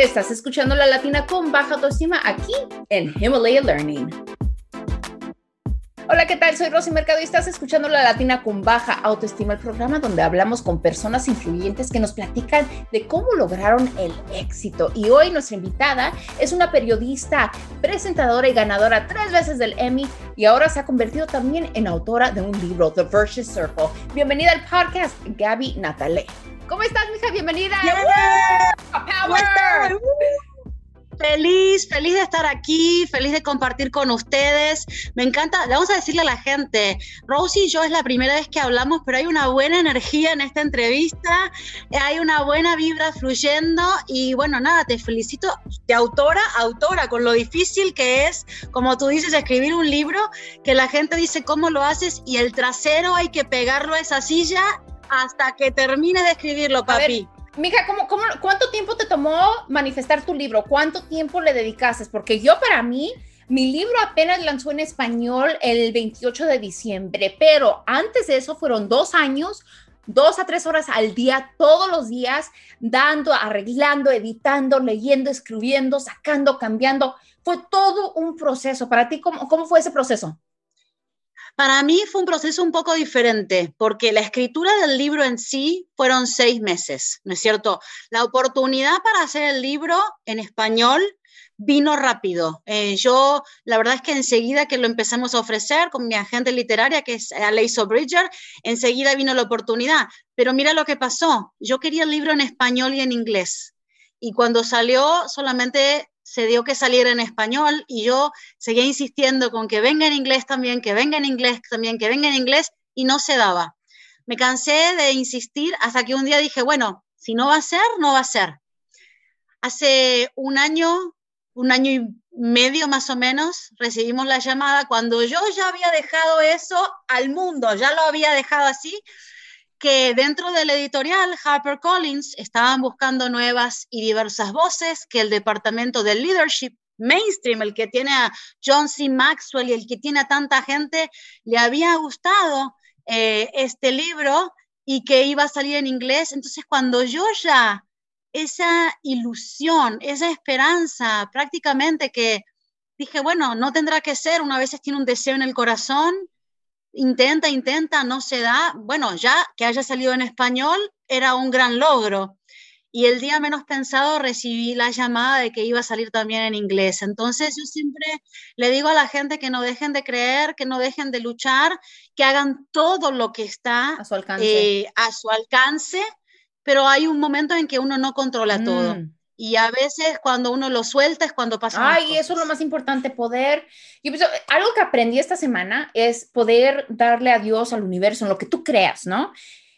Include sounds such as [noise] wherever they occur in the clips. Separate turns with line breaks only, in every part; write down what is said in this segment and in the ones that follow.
Estás escuchando La Latina con baja autoestima aquí en Himalaya Learning. Hola, ¿qué tal? Soy Rosy Mercado y estás escuchando La Latina con baja autoestima, el programa donde hablamos con personas influyentes que nos platican de cómo lograron el éxito. Y hoy nuestra invitada es una periodista, presentadora y ganadora tres veces del Emmy y ahora se ha convertido también en autora de un libro, The Virtuous Circle. Bienvenida al podcast, Gaby Natale. ¿Cómo estás, mija? Bienvenida.
Power. Feliz, feliz de estar aquí, feliz de compartir con ustedes. Me encanta, le vamos a decirle a la gente, Rosie y yo es la primera vez que hablamos, pero hay una buena energía en esta entrevista, hay una buena vibra fluyendo y bueno, nada, te felicito de autora, autora, con lo difícil que es, como tú dices, escribir un libro, que la gente dice cómo lo haces y el trasero hay que pegarlo a esa silla hasta que termines de escribirlo, papi.
Mija, ¿cómo, cómo, cuánto tiempo te tomó manifestar tu libro? ¿Cuánto tiempo le dedicaste? Porque yo para mí, mi libro apenas lanzó en español el 28 de diciembre, pero antes de eso fueron dos años, dos a tres horas al día, todos los días, dando, arreglando, editando, leyendo, escribiendo, sacando, cambiando. Fue todo un proceso. Para ti, ¿cómo, cómo fue ese proceso?
Para mí fue un proceso un poco diferente, porque la escritura del libro en sí fueron seis meses, ¿no es cierto? La oportunidad para hacer el libro en español vino rápido. Eh, yo, la verdad es que enseguida que lo empezamos a ofrecer con mi agente literaria, que es Aleiso Bridger, enseguida vino la oportunidad. Pero mira lo que pasó. Yo quería el libro en español y en inglés. Y cuando salió, solamente se dio que saliera en español y yo seguía insistiendo con que venga en inglés también, que venga en inglés también, que venga en inglés y no se daba. Me cansé de insistir hasta que un día dije, bueno, si no va a ser, no va a ser. Hace un año, un año y medio más o menos, recibimos la llamada cuando yo ya había dejado eso al mundo, ya lo había dejado así, que dentro del editorial HarperCollins estaban buscando nuevas y diversas voces, que el departamento del leadership mainstream, el que tiene a John C. Maxwell y el que tiene a tanta gente, le había gustado eh, este libro y que iba a salir en inglés. Entonces, cuando yo ya, esa ilusión, esa esperanza, prácticamente que dije, bueno, no tendrá que ser, una vez tiene un deseo en el corazón, intenta, intenta, no se da. Bueno, ya que haya salido en español era un gran logro. Y el día menos pensado recibí la llamada de que iba a salir también en inglés. Entonces yo siempre le digo a la gente que no dejen de creer, que no dejen de luchar, que hagan todo lo que está
a su alcance,
eh, a su alcance pero hay un momento en que uno no controla todo. Y a veces cuando uno lo suelta es cuando pasa.
Ay, eso es lo más importante, poder. Y pues, algo que aprendí esta semana es poder darle a Dios, al universo, en lo que tú creas, ¿no?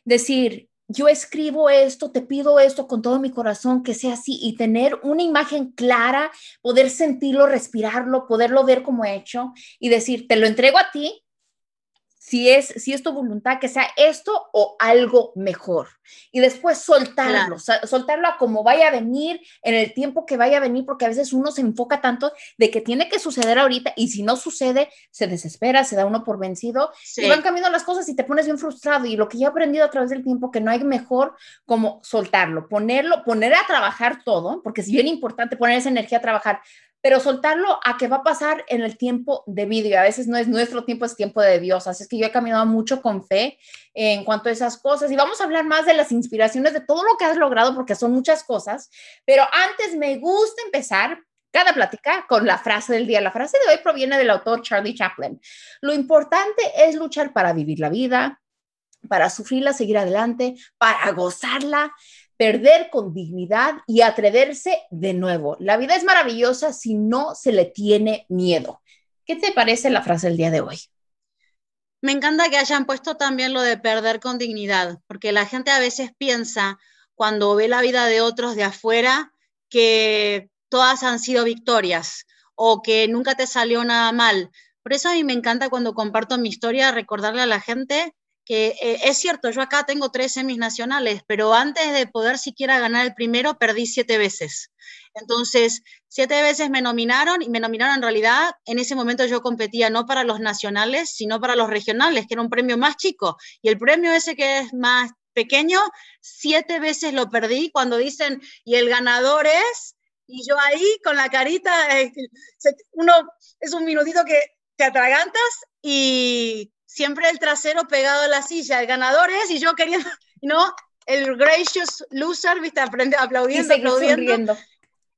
Decir, yo escribo esto, te pido esto con todo mi corazón, que sea así, y tener una imagen clara, poder sentirlo, respirarlo, poderlo ver como hecho y decir, te lo entrego a ti, si es, si es tu voluntad, que sea esto o algo mejor. Y después soltarlo, soltarlo a como vaya a venir, en el tiempo que vaya a venir, porque a veces uno se enfoca tanto de que tiene que suceder ahorita y si no sucede, se desespera, se da uno por vencido y van cambiando las cosas y te pones bien frustrado. Y lo que yo he aprendido a través del tiempo, que no hay mejor como soltarlo, ponerlo, poner a trabajar todo, porque es bien importante poner esa energía a trabajar, pero soltarlo a que va a pasar en el tiempo de vida. A veces no es nuestro tiempo, es tiempo de Dios. Así es que yo he caminado mucho con fe en cuanto a esas cosas. Y vamos a hablar más de las inspiraciones, de todo lo que has logrado, porque son muchas cosas. Pero antes me gusta empezar cada plática con la frase del día. La frase de hoy proviene del autor Charlie Chaplin. Lo importante es luchar para vivir la vida, para sufrirla, seguir adelante, para gozarla perder con dignidad y atreverse de nuevo. La vida es maravillosa si no se le tiene miedo. ¿Qué te parece la frase del día de hoy?
Me encanta que hayan puesto también lo de perder con dignidad, porque la gente a veces piensa cuando ve la vida de otros de afuera que todas han sido victorias o que nunca te salió nada mal. Por eso a mí me encanta cuando comparto mi historia recordarle a la gente que eh, es cierto, yo acá tengo tres semis nacionales, pero antes de poder siquiera ganar el primero, perdí siete veces. Entonces, siete veces me nominaron y me nominaron en realidad, en ese momento yo competía no para los nacionales, sino para los regionales, que era un premio más chico. Y el premio ese que es más pequeño, siete veces lo perdí cuando dicen, y el ganador es, Y yo ahí con la carita, eh, uno es un minutito que te atragantas y siempre el trasero pegado a la silla, el ganador es, y yo quería, [laughs] ¿no? El gracious loser, viste, aprende, aplaudiendo, aplaudiendo.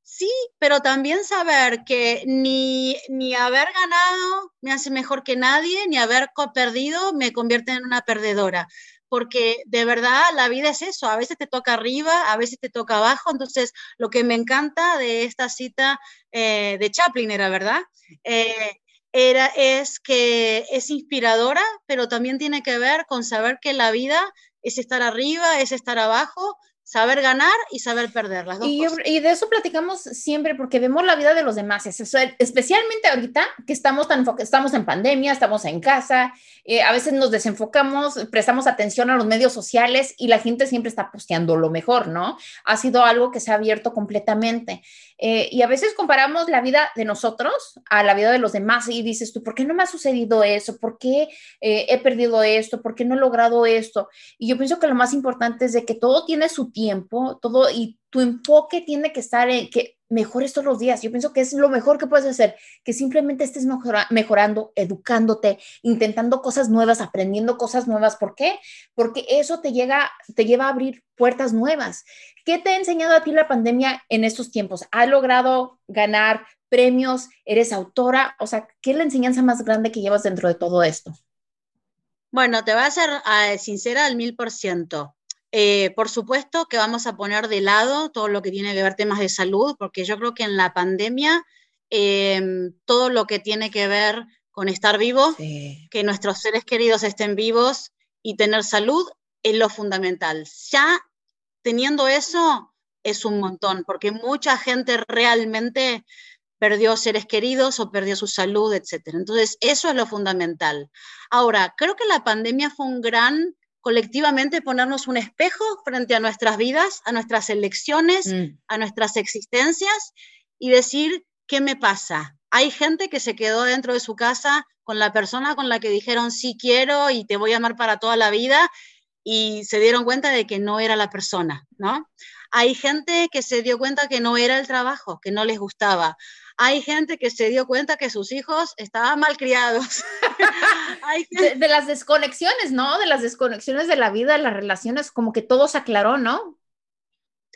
Sí, pero también saber que ni, ni haber ganado me hace mejor que nadie, ni haber perdido me convierte en una perdedora. Porque de verdad la vida es eso, a veces te toca arriba, a veces te toca abajo. Entonces, lo que me encanta de esta cita eh, de Chaplin era, ¿verdad? Eh, era, es que es inspiradora, pero también tiene que ver con saber que la vida es estar arriba, es estar abajo, saber ganar y saber perder las dos
y,
cosas.
y de eso platicamos siempre porque vemos la vida de los demás, especialmente ahorita que estamos tan estamos en pandemia, estamos en casa, eh, a veces nos desenfocamos, prestamos atención a los medios sociales y la gente siempre está posteando lo mejor, ¿no? Ha sido algo que se ha abierto completamente. Eh, y a veces comparamos la vida de nosotros a la vida de los demás y dices tú, ¿por qué no me ha sucedido eso? ¿Por qué eh, he perdido esto? ¿Por qué no he logrado esto? Y yo pienso que lo más importante es de que todo tiene su tiempo, todo y tu enfoque tiene que estar en que mejores todos los días. Yo pienso que es lo mejor que puedes hacer, que simplemente estés mejorando, educándote, intentando cosas nuevas, aprendiendo cosas nuevas. ¿Por qué? Porque eso te, llega, te lleva a abrir puertas nuevas. ¿Qué te ha enseñado a ti la pandemia en estos tiempos? ¿Has logrado ganar premios? ¿Eres autora? O sea, ¿qué es la enseñanza más grande que llevas dentro de todo esto?
Bueno, te voy a ser uh, sincera al mil por ciento. Eh, por supuesto que vamos a poner de lado todo lo que tiene que ver temas de salud, porque yo creo que en la pandemia em, todo lo que tiene que ver con estar vivo, que nuestros seres queridos estén vivos y tener salud es lo fundamental. Ya teniendo eso es un montón, porque mucha gente realmente perdió seres queridos o perdió su salud, etc. Entonces, eso es lo fundamental. Ahora, creo que la pandemia fue un gran colectivamente ponernos un espejo frente a nuestras vidas, a nuestras elecciones, mm. a nuestras existencias y decir, ¿qué me pasa? Hay gente que se quedó dentro de su casa con la persona con la que dijeron sí quiero y te voy a amar para toda la vida y se dieron cuenta de que no era la persona, ¿no? Hay gente que se dio cuenta que no era el trabajo, que no les gustaba hay gente que se dio cuenta que sus hijos estaban mal criados. [laughs]
de, las desconexiones, ¿no? De las desconexiones de la vida, de las relaciones, como que todo se aclaró, ¿no?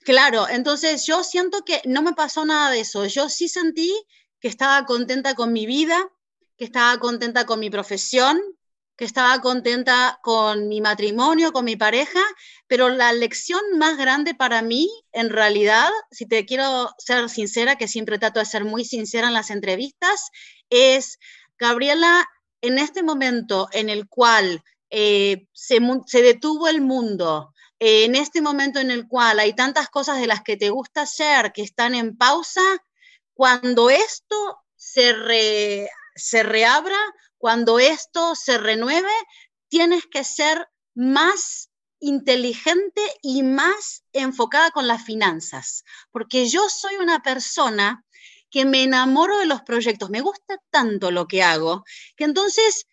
Claro, entonces yo siento que no me pasó nada de eso. Yo sí sentí que estaba contenta con mi vida, que estaba contenta con mi profesión, que estaba contenta con mi matrimonio, con mi pareja, pero la lección más grande para mí, en realidad, si te quiero ser sincera, que siempre trato de ser muy sincera en las entrevistas, es, Gabriela, en este momento en el cual eh, se, detuvo el mundo, eh, en este momento en el cual hay tantas cosas de las que te gusta hacer que están en pausa, cuando esto se, se reabra, cuando esto se renueve, tienes que ser más inteligente y más enfocada con las finanzas, porque yo soy una persona que me enamoro de los proyectos, me gusta tanto lo que hago, que entonces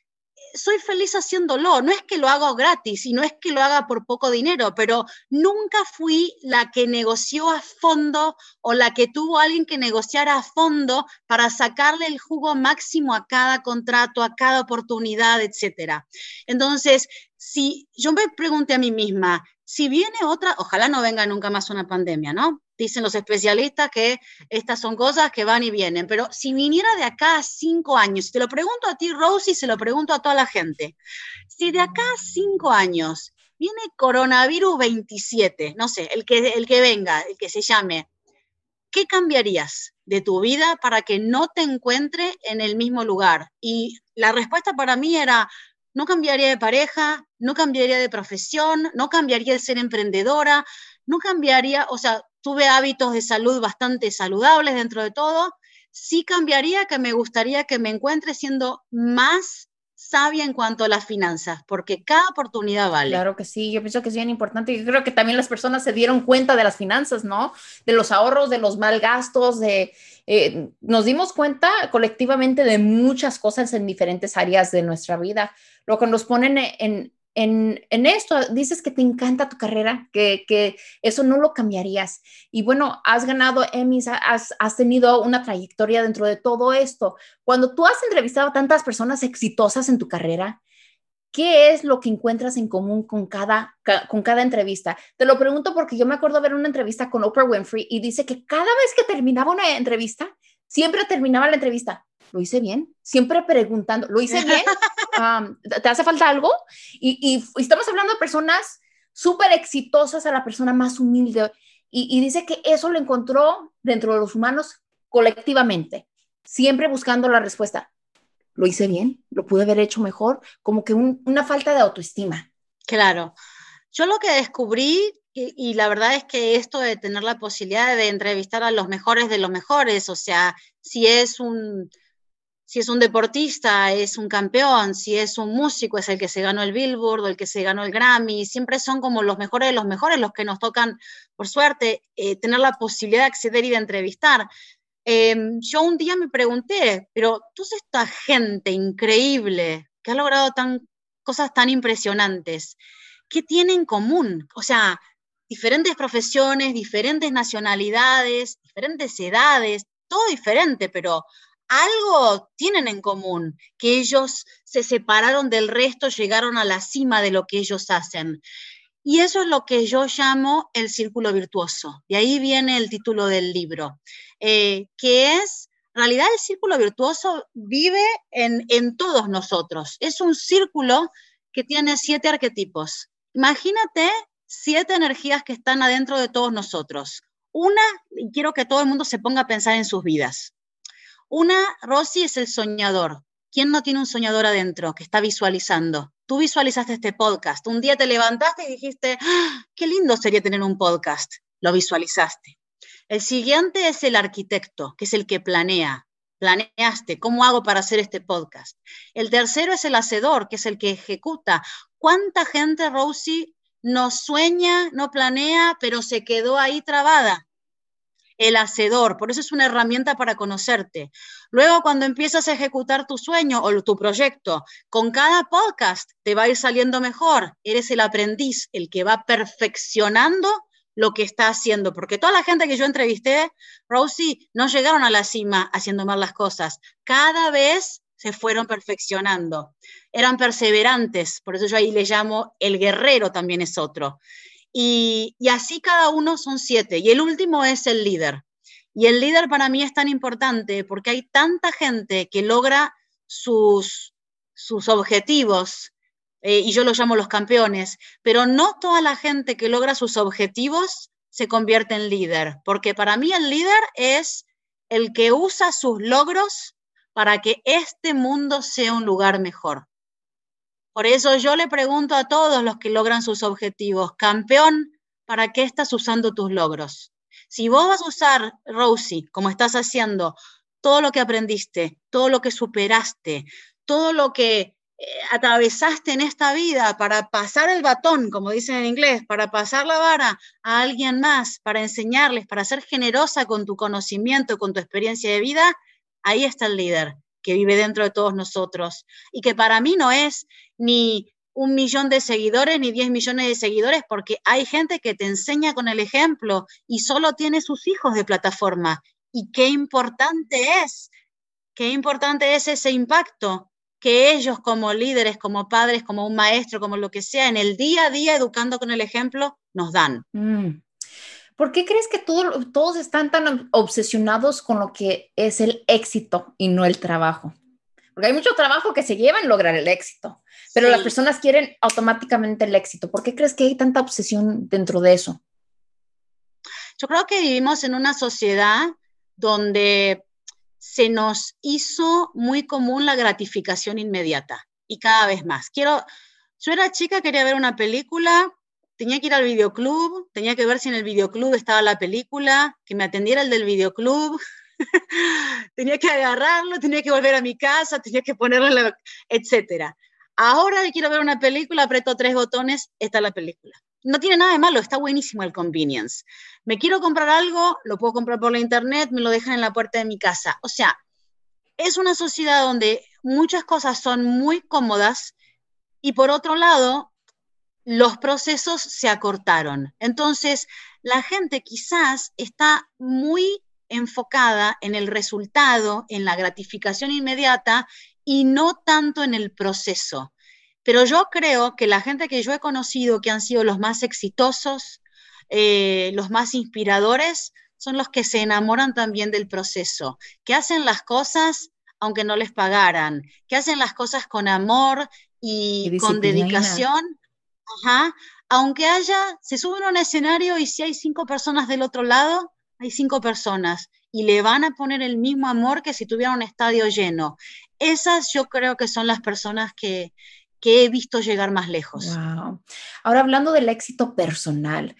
soy feliz haciéndolo. No es que lo haga gratis y no es que lo haga por poco dinero, pero nunca fui la que negoció a fondo o la que tuvo alguien que negociara a fondo para sacarle el jugo máximo a cada contrato, a cada oportunidad, etcétera. Entonces, si yo me pregunté a mí misma, si viene otra, ojalá no venga nunca más una pandemia, ¿no? Dicen los especialistas que estas son cosas que van y vienen, pero si viniera de acá a cinco años, te lo pregunto a ti, Rosy, se lo pregunto a toda la gente, si de acá a cinco años viene coronavirus 27, no sé, el que, el que venga, el que se llame, ¿qué cambiarías de tu vida para que no te encuentre en el mismo lugar? Y la respuesta para mí era, no cambiaría de pareja, no cambiaría de profesión, no cambiaría de ser emprendedora, no cambiaría, o sea, tuve hábitos de salud bastante saludables dentro de todo, sí cambiaría que me gustaría que me encuentre siendo más sabia en cuanto a las finanzas, porque cada oportunidad vale.
Claro que sí, yo pienso que es bien importante y creo que también las personas se dieron cuenta de las finanzas, ¿no? De los ahorros, de los mal gastos, de... Eh, nos dimos cuenta colectivamente de muchas cosas en diferentes áreas de nuestra vida, lo que nos ponen en, en, esto, dices que te encanta tu carrera, que, eso no lo cambiarías. Y bueno, has ganado Emmys, has, has, tenido una trayectoria dentro de todo esto. Cuando tú has entrevistado a tantas personas exitosas en tu carrera, ¿qué es lo que encuentras en común con cada, con cada entrevista? Te lo pregunto porque yo me acuerdo ver una entrevista con Oprah Winfrey y dice que cada vez que terminaba una entrevista, siempre terminaba la entrevista lo hice bien, siempre preguntando, ¿lo hice bien? [laughs] ¿Te hace falta algo? Y, estamos hablando de personas súper exitosas a la persona más humilde. Y, dice que eso lo encontró dentro de los humanos colectivamente, siempre buscando la respuesta. ¿Lo hice bien? ¿Lo pude haber hecho mejor? Como que una falta de autoestima.
Claro. Yo lo que descubrí, y, la verdad es que esto de tener la posibilidad de entrevistar a los mejores de los mejores, o sea, si es un, si es un deportista, es un campeón, si es un músico, es el que se ganó el Billboard o el que se ganó el Grammy, siempre son como los mejores de los mejores los que nos tocan, por suerte, eh, tener la posibilidad de acceder y de entrevistar. Em, yo un día me pregunté, pero toda esta gente increíble que ha logrado tan, cosas tan impresionantes, ¿qué tienen en común? O sea, diferentes profesiones, diferentes nacionalidades, diferentes edades, todo diferente, pero algo tienen en común, que ellos se separaron del resto, llegaron a la cima de lo que ellos hacen. Y eso es lo que yo llamo el círculo virtuoso. De ahí viene el título del libro, eh, que es, en realidad el círculo virtuoso vive en, en todos nosotros. Es un círculo que tiene siete arquetipos. Imagínate siete energías que están adentro de todos nosotros. Una, y quiero que todo el mundo se ponga a pensar en sus vidas. Una, Rosy, es el soñador. ¿Quién no tiene un soñador adentro que está visualizando? Tú visualizaste este podcast. Un día te levantaste y dijiste, ¡Ah, qué lindo sería tener un podcast. Lo visualizaste. El siguiente es el arquitecto, que es el que planea. Planeaste, ¿cómo hago para hacer este podcast? El tercero es el hacedor, que es el que ejecuta. ¿Cuánta gente, Rosy, no sueña, no planea, pero se quedó ahí trabada? El hacedor, por eso es una herramienta para conocerte. Luego, cuando empiezas a ejecutar tu sueño o tu proyecto, con cada podcast te va a ir saliendo mejor. Eres el aprendiz, el que va perfeccionando lo que está haciendo, porque toda la gente que yo entrevisté, Rosie, no llegaron a la cima haciendo mal las cosas. Cada vez se fueron perfeccionando. Eran perseverantes, por eso yo ahí le llamo el guerrero también es otro. Y, así cada uno son siete. Y el último es el líder. Y el líder para mí es tan importante porque hay tanta gente que logra sus, sus objetivos, eh, y yo los llamo los campeones, pero no toda la gente que logra sus objetivos se convierte en líder, porque para mí el líder es el que usa sus logros para que este mundo sea un lugar mejor. Por eso yo le pregunto a todos los que logran sus objetivos, campeón, ¿para qué estás usando tus logros? Si vos vas a usar, Rosie, como estás haciendo, todo lo que aprendiste, todo lo que superaste, todo lo que eh, atravesaste en esta vida para pasar el batón, como dicen en inglés, para pasar la vara a alguien más, para enseñarles, para ser generosa con tu conocimiento, con tu experiencia de vida, ahí está el líder que vive dentro de todos nosotros y que para mí no es ni un millón de seguidores ni diez millones de seguidores, porque hay gente que te enseña con el ejemplo y solo tiene sus hijos de plataforma. Y qué importante es, qué importante es ese impacto que ellos como líderes, como padres, como un maestro, como lo que sea, en el día a día educando con el ejemplo, nos dan. Mm.
¿Por qué crees que todos están tan obsesionados con lo que es el éxito y no el trabajo? Porque hay mucho trabajo que se lleva en lograr el éxito, pero las personas quieren automáticamente el éxito. ¿Por qué crees que hay tanta obsesión dentro de eso?
Yo creo que vivimos en una sociedad donde se nos hizo muy común la gratificación inmediata y cada vez más. Quiero, yo era chica, quería ver una película, tenía que ir al videoclub, tenía que ver si en el videoclub estaba la película, que me atendiera el del videoclub, [laughs] tenía que agarrarlo, tenía que volver a mi casa, tenía que ponerlo, la, etcétera. Ahora quiero ver una película, aprieto tres botones, está la película. No tiene nada de malo, está buenísimo el convenience. Me quiero comprar algo, lo puedo comprar por la internet, me lo dejan en la puerta de mi casa. O sea, es una sociedad donde muchas cosas son muy cómodas y por otro lado, los procesos se acortaron. Entonces, la gente quizás está muy enfocada en el resultado, en la gratificación inmediata y no tanto en el proceso. Pero yo creo que la gente que yo he conocido que han sido los más exitosos, eh, los más inspiradores, son los que se enamoran también del proceso, que hacen las cosas aunque no les pagaran, que hacen las cosas con amor y, con dedicación, aunque haya, se suben a un escenario y si hay cinco personas del otro lado, hay cinco personas y le van a poner el mismo amor que si tuviera un estadio lleno. Esas yo creo que son las personas que, he visto llegar más lejos.
Ahora hablando del éxito personal,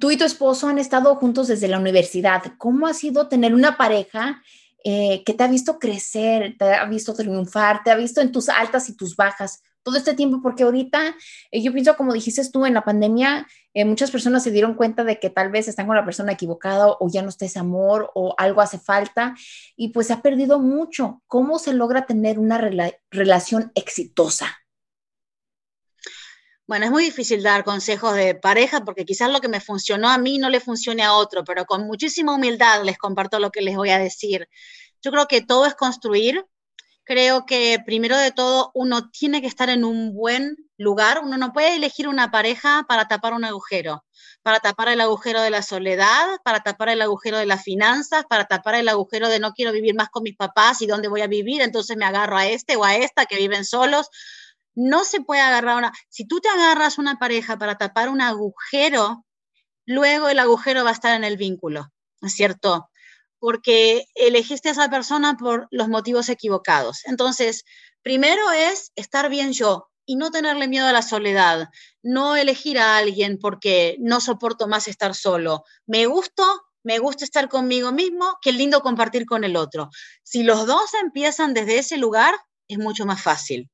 tú y tu esposo han estado juntos desde la universidad. ¿Cómo ha sido tener una pareja eh, que te ha visto crecer, te ha visto triunfar, te ha visto en tus altas y tus bajas todo este tiempo, porque ahorita eh, yo pienso, como dijiste tú, en la pandemia, eh, muchas personas se dieron cuenta de que tal vez están con la persona equivocada o ya no está ese amor o algo hace falta y pues se ha perdido mucho. ¿Cómo se logra tener una relación exitosa?
Bueno, es muy difícil dar consejos de pareja porque quizás lo que me funcionó a mí no le funcione a otro, pero con muchísima humildad les comparto lo que les voy a decir. Yo creo que todo es construir. Creo que primero de todo uno tiene que estar en un buen lugar. Uno no puede elegir una pareja para tapar un agujero, para tapar el agujero de la soledad, para tapar el agujero de las finanzas, para tapar el agujero de no quiero vivir más con mis papás y dónde voy a vivir, entonces me agarro a este o a esta que viven solos. No se puede agarrar una. Si tú te agarras una pareja para tapar un agujero, luego el agujero va a estar en el vínculo, ¿no es cierto? Porque elegiste a esa persona por los motivos equivocados. Entonces, primero es estar bien yo y no tenerle miedo a la soledad, no elegir a alguien porque no soporto más estar solo. Me gusto, me gusta estar conmigo mismo, qué lindo compartir con el otro. Si los dos empiezan desde ese lugar, es mucho más fácil.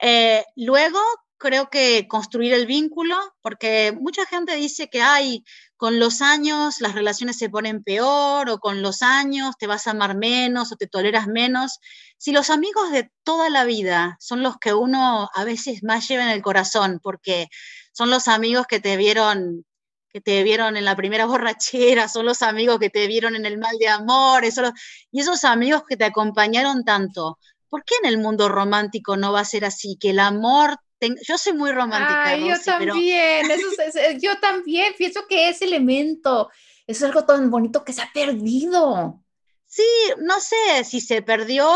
Eh, luego, creo que construir el vínculo, porque mucha gente dice que hay con los años las relaciones se ponen peor o con los años te vas a amar menos o te toleras menos. Si los amigos de toda la vida son los que uno a veces más lleva en el corazón, porque son los amigos que te vieron que te vieron en la primera [laughs] borrachera, son los amigos que te vieron en el mal de amor, y esos amigos que te acompañaron tanto. ¿Por qué en el mundo romántico no va a ser así? Que el amor yo soy muy romántica.
yo también, eh, yo también, pienso que ese elemento, es algo tan bonito que se ha perdido.
Sí, no sé si se perdió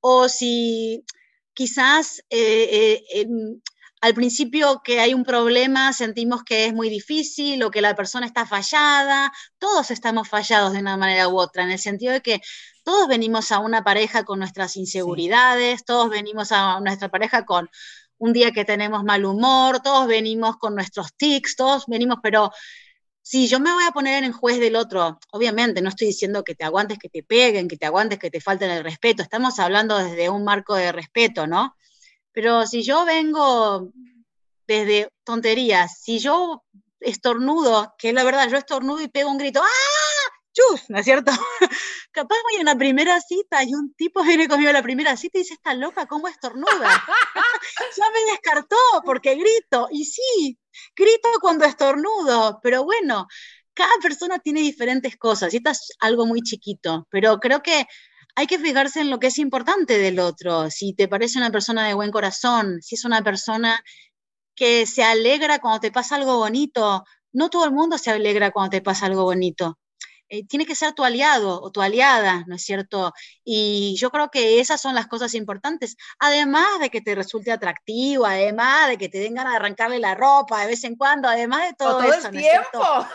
o si quizás eh, eh, al principio que hay un problema sentimos que es muy difícil o que la persona está fallada. Todos estamos fallados de una manera u otra, en el sentido de que todos venimos a una pareja con nuestras inseguridades, todos venimos a nuestra pareja con un día que tenemos mal humor, todos venimos con nuestros tics, todos venimos, pero si yo me voy a poner en juez del otro, obviamente no estoy diciendo que te aguantes que te peguen, que te aguantes que te falten el respeto, estamos hablando desde un marco de respeto, ¿no? Pero si yo vengo desde tonterías, si yo estornudo, que la verdad yo estornudo y pego un grito, ¡ah! ¿No es cierto? [laughs] Capaz voy a una primera cita y un tipo viene conmigo a la primera cita y dice, está loca, ¿cómo estornuda? [laughs] ya me descartó porque grito. Y sí, grito cuando estornudo, pero bueno, cada persona tiene diferentes cosas y esto es algo muy chiquito, pero creo que hay que fijarse en lo que es importante del otro, si te parece una persona de buen corazón, si es una persona que se alegra cuando te pasa algo bonito. No todo el mundo se alegra cuando te pasa algo bonito. Eh, tiene que ser tu aliado o tu aliada, ¿no es cierto? Y yo creo que esas son las cosas importantes, además de que te resulte atractivo, además de que te den ganas de arrancarle la ropa de vez en cuando, además de todo,
todo
eso.
El tiempo.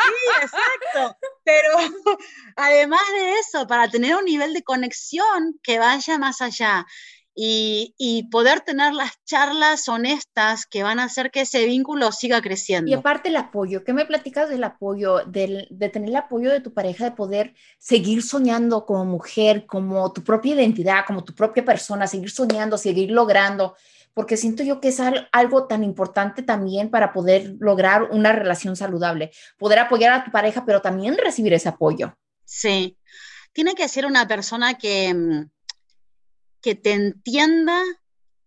Sí, exacto. Pero [laughs] además de eso, para tener un nivel de conexión que vaya más allá y, poder tener las charlas honestas que van a hacer que ese vínculo siga creciendo.
Y aparte el apoyo, ¿qué me platicas del apoyo, de tener el apoyo de tu pareja, de poder seguir soñando como mujer, como tu propia identidad, como tu propia persona, seguir soñando, seguir logrando? Porque siento yo que es algo tan importante también para poder lograr una relación saludable, poder apoyar a tu pareja, pero también recibir ese apoyo.
Sí, tiene que ser una persona que mm, que te entienda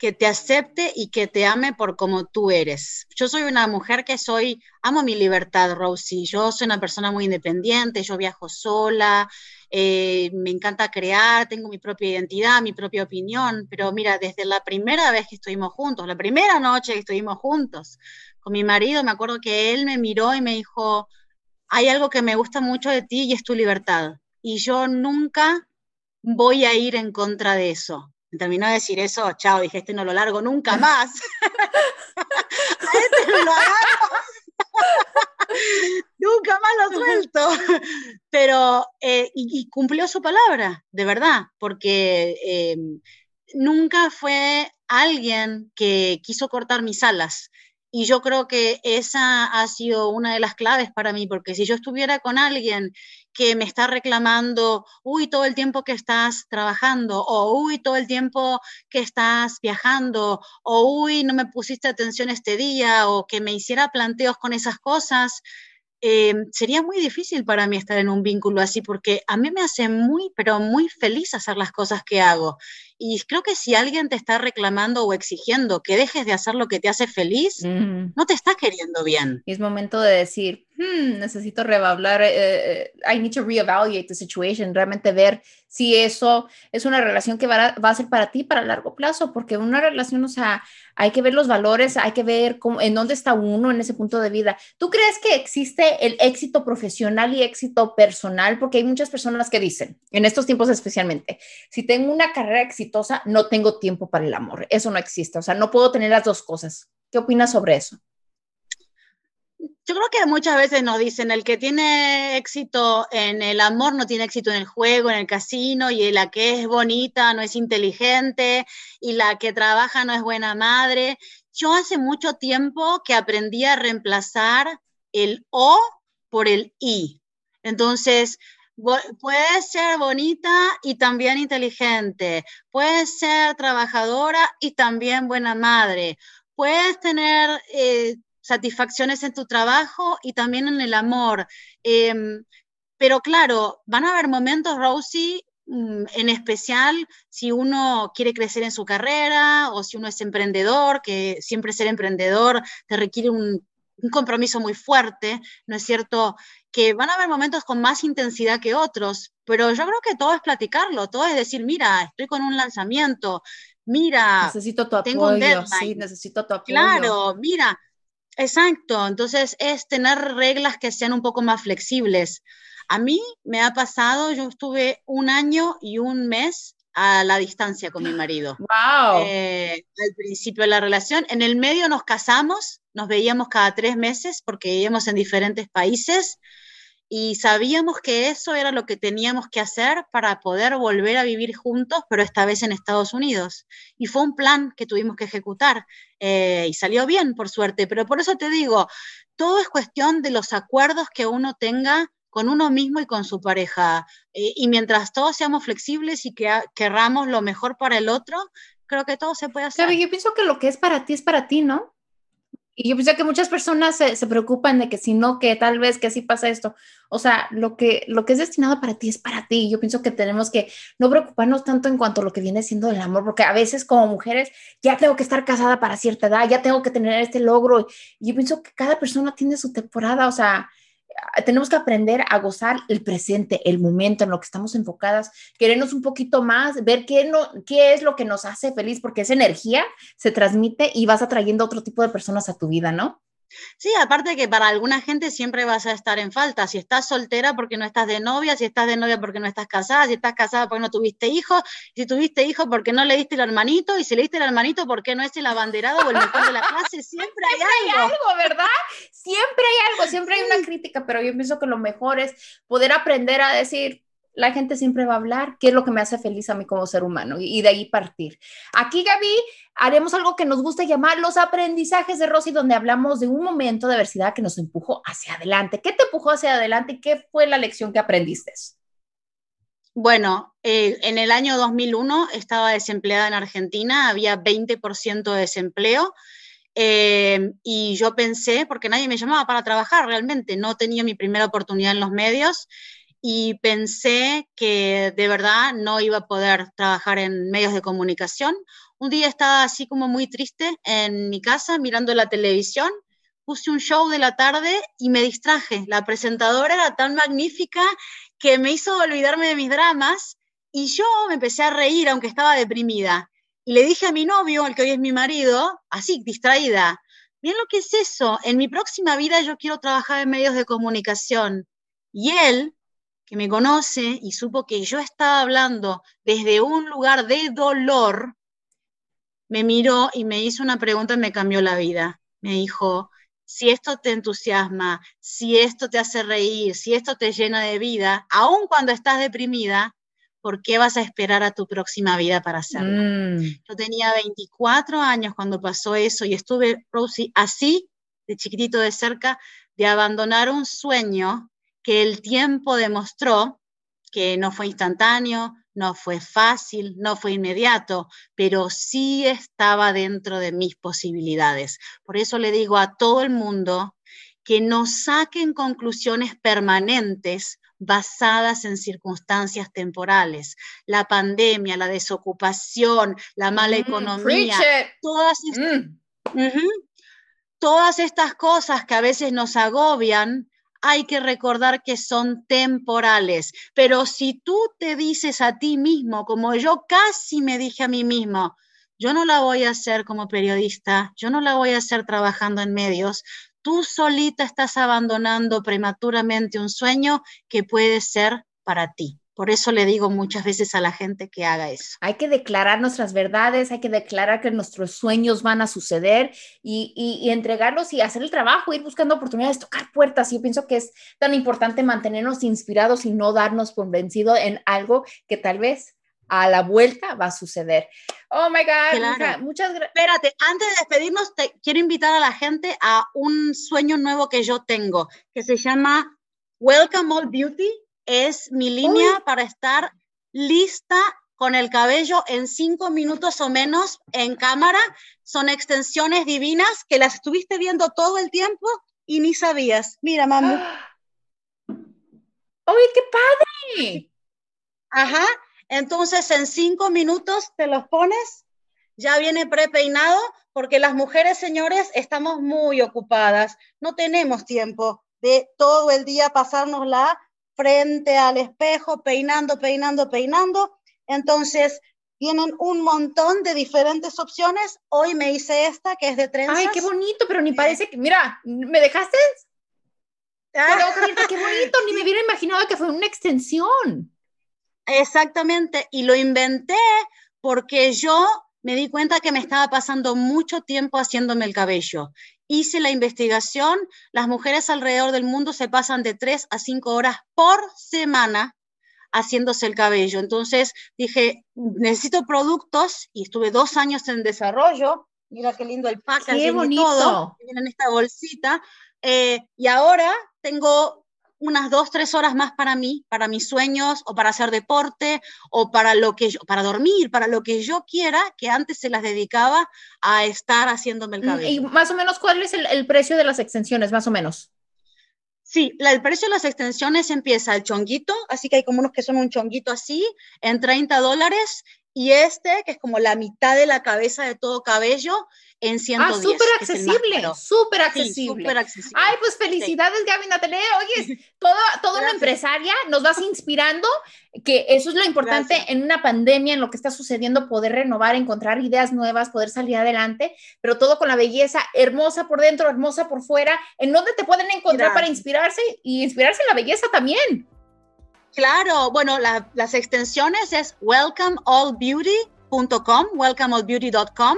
que te acepte y que te ame por como tú eres. Yo soy una mujer que soy, amo mi libertad, Rosie. Yo soy una persona muy independiente, yo viajo sola, eh, me encanta crear, tengo mi propia identidad, mi propia opinión, pero mira, desde la primera vez que estuvimos juntos, la primera noche que estuvimos juntos con mi marido, me acuerdo que él me miró y me dijo, hay algo que me gusta mucho de ti y es tu libertad. Y yo nunca voy a ir en contra de eso terminó de decir eso, chao, dije, este no lo largo nunca [laughs] más. [laughs] a este no lo agarro. [laughs] nunca más lo suelto. Pero, eh, y, cumplió su palabra, de verdad, porque eh, nunca fue alguien que quiso cortar mis alas. Y yo creo que esa ha sido una de las claves para mí, porque si yo estuviera con alguien que me está reclamando, uy, todo el tiempo que estás trabajando, o uy, todo el tiempo que estás viajando, o uy, no me pusiste atención este día, o que me hiciera planteos con esas cosas, eh, sería muy difícil para mí estar en un vínculo así, porque a mí me hace muy, pero muy feliz hacer las cosas que hago. Y creo que si alguien te está reclamando o exigiendo que dejes de hacer lo que te hace feliz, no te está queriendo bien.
es momento de decir, hmm, necesito rehablar, eh, eh, I need to reevaluate the situation, realmente ver si eso es una relación que va a, va a ser para ti para largo plazo, porque una relación, o sea, hay que ver los valores, hay que ver cómo, en dónde está uno en ese punto de vida. ¿Tú crees que existe el éxito profesional y éxito personal? Porque hay muchas personas que dicen, en estos tiempos especialmente, si tengo una carrera exitosa, no tengo tiempo para el amor. Eso no existe, o sea, no puedo tener las dos cosas. ¿Qué opinas sobre eso?
Yo creo que muchas veces nos dicen, el que tiene éxito en el amor no tiene éxito en el juego, en el casino, y la que es bonita no es inteligente, y la que trabaja no es buena madre. Yo hace mucho tiempo que aprendí a reemplazar el O por el I. Entonces, puede ser bonita y también inteligente, puede ser trabajadora y también buena madre, puedes tener... Eh, satisfacciones en tu trabajo y también en el amor. Em, pero claro, van a haber momentos, Rosie, mm, en especial si uno quiere crecer en su carrera o si uno es emprendedor, que siempre ser emprendedor te requiere un, un compromiso muy fuerte, ¿no es cierto? Que van a haber momentos con más intensidad que otros, pero yo creo que todo es platicarlo, todo es decir, mira, estoy con un lanzamiento, mira,
necesito tu tengo apoyo, un sí, necesito tu apoyo.
Claro, mira, Exacto, entonces es tener reglas que sean un poco más flexibles. A mí me ha pasado, yo estuve un año y un mes a la distancia con mi [gasps] marido.
Wow.
Eh, al principio de la relación. En el medio nos casamos, nos veíamos cada tres meses porque vivíamos en diferentes países y sabíamos que eso era lo que teníamos que hacer para poder volver a vivir juntos, pero esta vez en Estados Unidos. Y fue un plan que tuvimos que ejecutar eh, y salió bien, por suerte. Pero por eso te digo, todo es cuestión de los acuerdos que uno tenga con uno mismo y con su pareja. Eh, y mientras todos seamos flexibles y que querramos lo mejor para el otro, creo que todo se puede hacer.
yo pienso que lo que es para ti es para ti, ¿no? Y yo pienso que muchas personas se, se, preocupan de que si no, que tal vez que así pasa esto. O sea, lo que, lo que es destinado para ti es para ti. Yo pienso que tenemos que no preocuparnos tanto en cuanto a lo que viene siendo el amor, porque a veces como mujeres ya tengo que estar casada para cierta edad, ya tengo que tener este logro. Y yo pienso que cada persona tiene su temporada. O sea, tenemos que aprender a gozar el presente, el momento en lo que estamos enfocadas, querernos un poquito más, ver qué, no, qué es lo que nos hace feliz, porque esa energía se transmite y vas atrayendo otro tipo de personas a tu vida, ¿no?
Sí, aparte que para alguna gente siempre vas a estar en falta. Si estás soltera porque no estás de novia, si estás de novia porque no estás casada, si estás casada porque no tuviste hijo, si tuviste hijo porque no le diste el hermanito, y si le diste el hermanito porque no es el abanderado o el mejor de la clase, [laughs] siempre hay
siempre
algo.
Hay algo, ¿verdad? Siempre hay algo, siempre hay una crítica, pero yo pienso que lo mejor es poder aprender a decir, la gente siempre va a hablar qué es lo que me hace feliz a mí como ser humano y, de ahí partir. Aquí, Gaby, haremos algo que nos gusta llamar los aprendizajes de Rosy, donde hablamos de un momento de adversidad que nos empujó hacia adelante. ¿Qué te empujó hacia adelante y qué fue la lección que aprendiste?
Bueno, eh, en el año 2001 estaba desempleada en Argentina, había 20% de desempleo. Eh, y yo pensé, porque nadie me llamaba para trabajar realmente, no tenía mi primera oportunidad en los medios, y pensé que de verdad no iba a poder trabajar en medios de comunicación. Un día estaba así como muy triste en mi casa mirando la televisión, puse un show de la tarde y me distraje. La presentadora era tan magnífica que me hizo olvidarme de mis dramas y yo me empecé a reír aunque estaba deprimida. Y le dije a mi novio, el que hoy es mi marido, así, distraída, miren lo que es eso, en mi próxima vida yo quiero trabajar en medios de comunicación. Y él, que me conoce y supo que yo estaba hablando desde un lugar de dolor, me miró y me hizo una pregunta y me cambió la vida. Me dijo, si esto te entusiasma, si esto te hace reír, si esto te llena de vida, aun cuando estás deprimida, ¿por qué vas a esperar a tu próxima vida para hacerlo? Mm. Yo tenía 24 años cuando pasó eso y estuve, Rosie, así, de chiquitito de cerca, de abandonar un sueño que el tiempo demostró que no fue instantáneo, no fue fácil, no fue inmediato, pero sí estaba dentro de mis posibilidades. Por eso le digo a todo el mundo que no saquen conclusiones permanentes basadas en circunstancias temporales. La pandemia, la desocupación, la mala mm, economía, todas, mm. todas estas cosas que a veces nos agobian, hay que recordar que son temporales. Pero si tú te dices a ti mismo, como yo casi me dije a mí mismo, yo no la voy a hacer como periodista, yo no la voy a hacer trabajando en medios, tú solita estás abandonando prematuramente un sueño que puede ser para ti. Por eso le digo muchas veces a la gente que haga eso.
Hay que declarar nuestras verdades, hay que declarar que nuestros sueños van a suceder y, entregarlos y hacer el trabajo, ir buscando oportunidades, tocar puertas. Yo pienso que es tan importante mantenernos inspirados y no darnos por vencido en algo que tal vez a la vuelta va a suceder. Oh my God, muchas gracias.
Espérate, antes de despedirnos, te quiero invitar a la gente a un sueño nuevo que yo tengo, que se llama Welcome All Beauty es mi línea para estar lista con el cabello en cinco minutos o menos en cámara. Son extensiones divinas que las estuviste viendo todo el tiempo y ni sabías. Mira, mamu.
¡Oye, [gasps] qué padre!
Ajá. Entonces, en cinco minutos te los pones, ya viene prepeinado, porque las mujeres, señores, estamos muy ocupadas. No tenemos tiempo de todo el día pasárnosla frente al espejo, peinando, peinando, peinando. Entonces, tienen un montón de diferentes opciones. Hoy me hice esta, que es de trenzas.
Ay, qué bonito, pero ni parece que, mira, ¿me dejaste? Ah. qué bonito, ni [laughs] me hubiera imaginado que fue una extensión.
Exactamente, y lo inventé porque yo me di cuenta que me estaba pasando mucho tiempo haciéndome el cabello hice la investigación, las mujeres alrededor del mundo se pasan de 3 a 5 horas por semana haciéndose el cabello. Entonces dije, necesito productos y estuve dos años en desarrollo. Mira qué lindo el packaging qué bonito. y todo. En esta bolsita. Eh, y ahora tengo unas dos, tres horas más para mí, para mis sueños o para hacer deporte o para lo que yo, para dormir, para lo que yo quiera, que antes se las dedicaba a estar haciéndome el mm, cabello.
¿Y más o menos cuál es el, precio de las extensiones, más o menos?
Sí, el precio de las extensiones empieza el chonguito, así que hay como unos que son un chonguito así, en 30 dólares, y este, que es como la mitad de la cabeza de todo cabello, en 110. Ah,
súper accesible, súper accesible. accesible. Ay, pues felicidades, Gaby Natalia. Oye, toda, toda una empresaria, nos vas inspirando, que eso es lo importante en una pandemia, en lo que está sucediendo, poder renovar, encontrar ideas nuevas, poder salir adelante, pero todo con la belleza hermosa por dentro, hermosa por fuera. ¿En dónde te pueden encontrar para inspirarse y inspirarse en la belleza también?
Claro, bueno, las extensiones es welcomeallbeauty.com, welcomeallbeauty.com.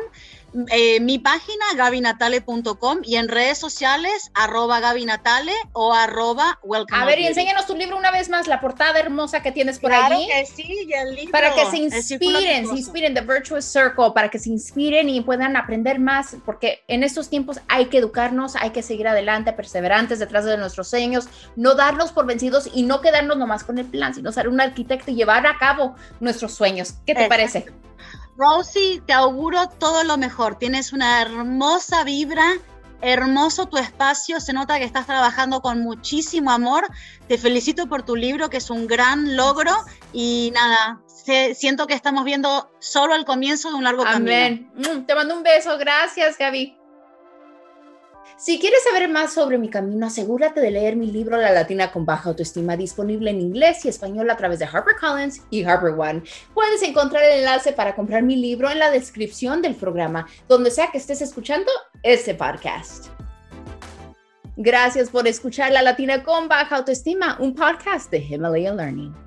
Eh, mi página gabinatale.com y en redes sociales arroba gabinatale o arroba welcome.
A ver, y enséñanos tu libro una vez más, la portada hermosa que tienes por
claro
allí.
Que sí, y el libro.
Para que se inspiren, se inspiren, The Virtuous Circle, para que se inspiren y puedan aprender más, porque en estos tiempos hay que educarnos, hay que seguir adelante, perseverantes detrás de nuestros sueños, no darnos por vencidos y no quedarnos nomás con el plan, sino ser un arquitecto y llevar a cabo nuestros sueños. ¿Qué te parece?
Rosie, te auguro todo lo mejor. Tienes una hermosa vibra hermoso tu espacio, se nota que estás trabajando con muchísimo amor. Te felicito por tu libro, que es un gran logro. Y nada, siento que estamos viendo solo el comienzo de un largo
Amén.
camino.
Mm, te mando un beso. Gracias, Gaby. Si quieres saber más sobre mi camino, asegúrate de leer mi libro La Latina con Baja Autoestima, disponible en inglés y español a través de HarperCollins y HarperOne. Puedes encontrar el enlace para comprar mi libro en la descripción del programa, donde sea que estés escuchando este podcast. Gracias por escuchar La Latina con Baja Autoestima, un podcast de Himalaya Learning.